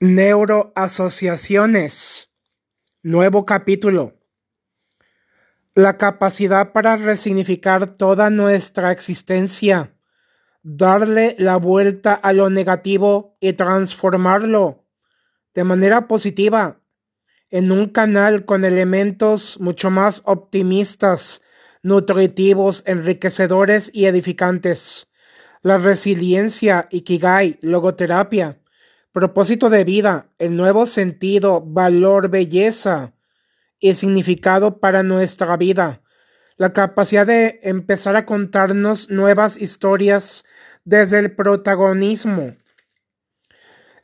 Neuroasociaciones. Nuevo capítulo. La capacidad para resignificar toda nuestra existencia, darle la vuelta a lo negativo y transformarlo de manera positiva en un canal con elementos mucho más optimistas, nutritivos, enriquecedores y edificantes. La resiliencia, Ikigai, logoterapia propósito de vida, el nuevo sentido, valor, belleza y significado para nuestra vida, la capacidad de empezar a contarnos nuevas historias desde el protagonismo.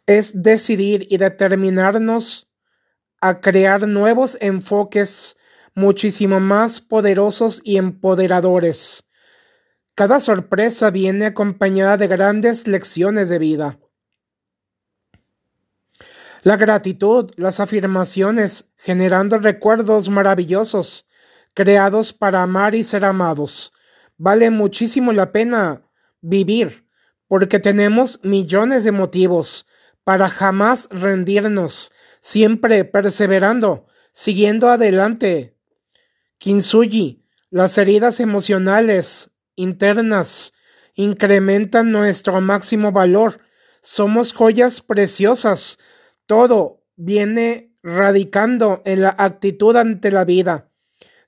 Es decidir y determinarnos a crear nuevos enfoques muchísimo más poderosos y empoderadores. Cada sorpresa viene acompañada de grandes lecciones de vida. La gratitud, las afirmaciones, generando recuerdos maravillosos, creados para amar y ser amados. Vale muchísimo la pena vivir, porque tenemos millones de motivos para jamás rendirnos, siempre perseverando, siguiendo adelante. Kintsugi, las heridas emocionales internas incrementan nuestro máximo valor. Somos joyas preciosas todo viene radicando en la actitud ante la vida.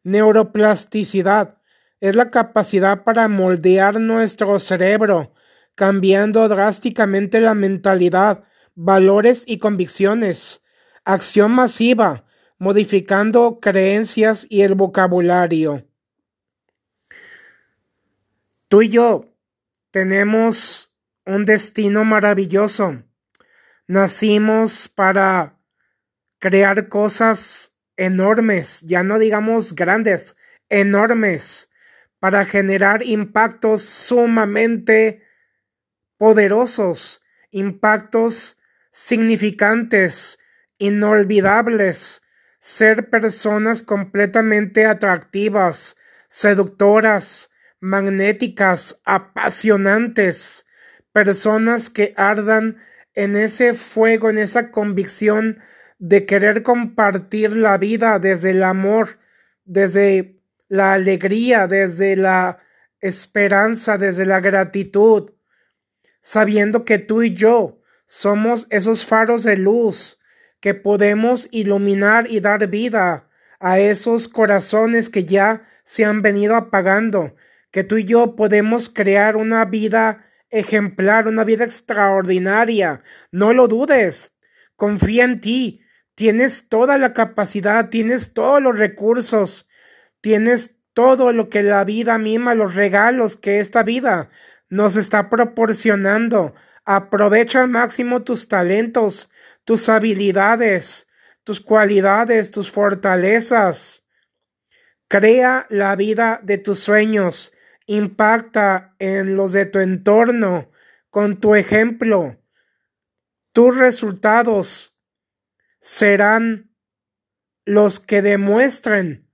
Neuroplasticidad es la capacidad para moldear nuestro cerebro, cambiando drásticamente la mentalidad, valores y convicciones. Acción masiva, modificando creencias y el vocabulario. Tú y yo tenemos un destino maravilloso nacimos para crear cosas enormes, ya no digamos grandes, enormes, para generar impactos sumamente poderosos, impactos significantes, inolvidables, ser personas completamente atractivas, seductoras, magnéticas, apasionantes, personas que ardan en ese fuego, en esa convicción de querer compartir la vida desde el amor, desde la alegría, desde la esperanza, desde la gratitud, sabiendo que tú y yo somos esos faros de luz que podemos iluminar y dar vida a esos corazones que ya se han venido apagando, que tú y yo podemos crear una vida ejemplar, una vida extraordinaria. No lo dudes. Confía en ti. Tienes toda la capacidad, tienes todos los recursos, tienes todo lo que la vida misma, los regalos que esta vida nos está proporcionando. Aprovecha al máximo tus talentos, tus habilidades, tus cualidades, tus fortalezas. Crea la vida de tus sueños impacta en los de tu entorno con tu ejemplo. Tus resultados serán los que demuestren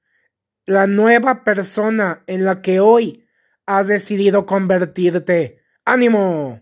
la nueva persona en la que hoy has decidido convertirte. ¡Ánimo!